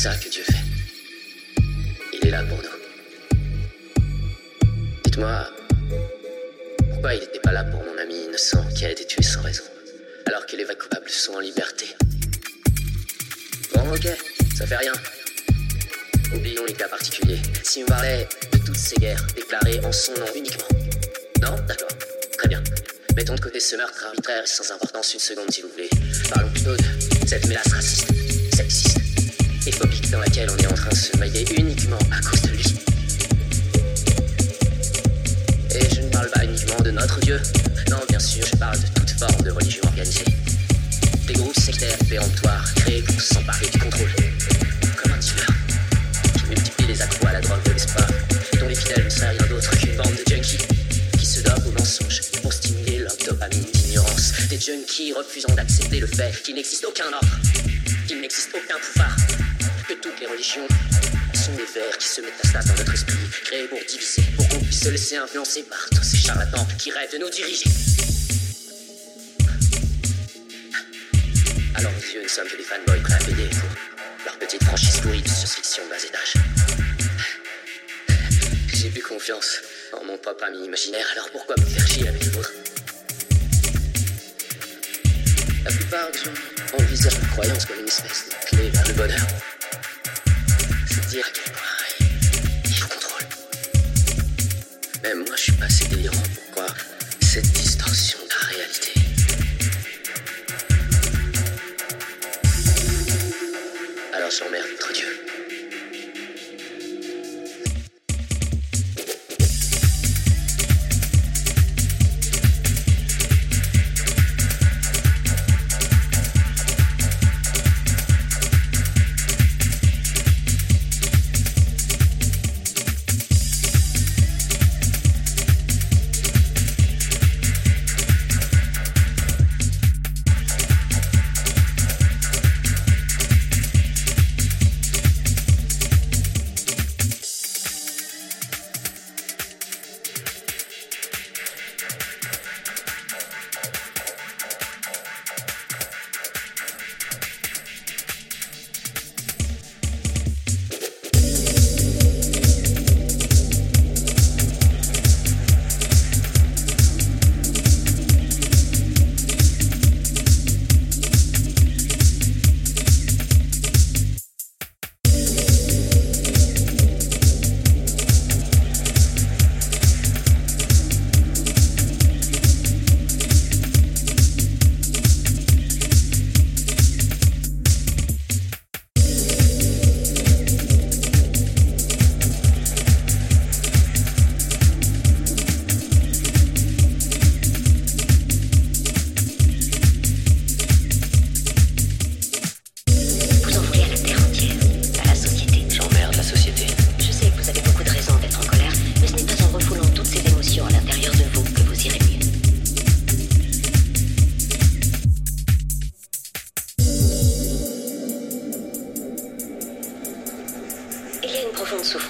ça que Dieu fait. Il est là pour nous. Dites-moi, pourquoi il n'était pas là pour mon ami innocent qui a été tué sans raison, alors que les vrais coupables sont en liberté? Bon, ok, ça fait rien. Oublions les cas particuliers. Si on parlait de toutes ces guerres déclarées en son nom uniquement. Non? D'accord. Très bien. Mettons de côté ce meurtre arbitraire et sans importance une seconde si vous voulez. Parlons plutôt de cette mélasse raciste, sexiste dans laquelle on est en train de se noyer uniquement à cause de lui. Et je ne parle pas uniquement de notre Dieu. Non, bien sûr, je parle de toute forme de religion organisée. Des groupes sectaires péremptoires créés pour s'emparer du contrôle. Comme un dealer qui multiplie les accros à la drogue de l'espoir dont les fidèles ne seraient rien d'autre qu'une bande de junkies qui se dopent au mensonge pour stimuler leur dopamine d'ignorance. Des junkies refusant d'accepter le fait qu'il n'existe aucun ordre, qu'il n'existe aucun pouvoir, les religions sont des vers qui se métastasent dans notre esprit, créés pour diviser, pour qu'on puisse se laisser influencer par tous ces charlatans qui rêvent de nous diriger. Alors aux yeux, nous sommes que des fanboys prêts à payer pour leur petite franchise pourrie de science-fiction bas étage. J'ai plus confiance en mon propre ami imaginaire, alors pourquoi me faire chier avec le vôtre La plupart des gens envisagent la croyance comme une espèce de clé vers le bonheur. Dire il contrôle. Même moi, je suis pas assez délirant pour croire cette distorsion de la réalité. Alors j'emmerde notre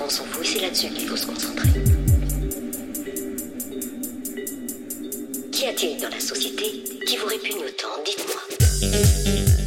profonde souffrance en vous et c'est là-dessus qu'il faut se concentrer. Qu'y a-t-il dans la société qui vous répugne autant? Dites-moi.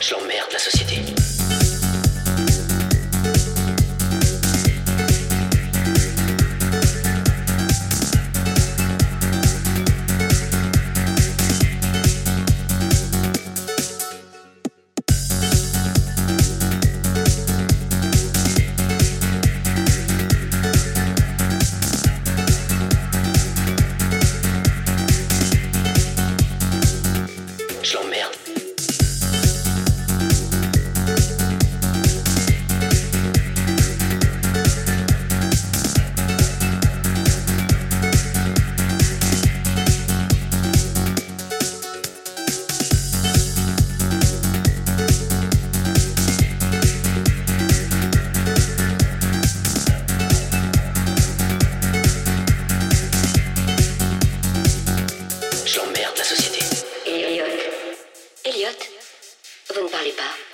J'emmerde la société. Je l'emmerde. Je l'emmerde, la société. Vous ne parlez pas.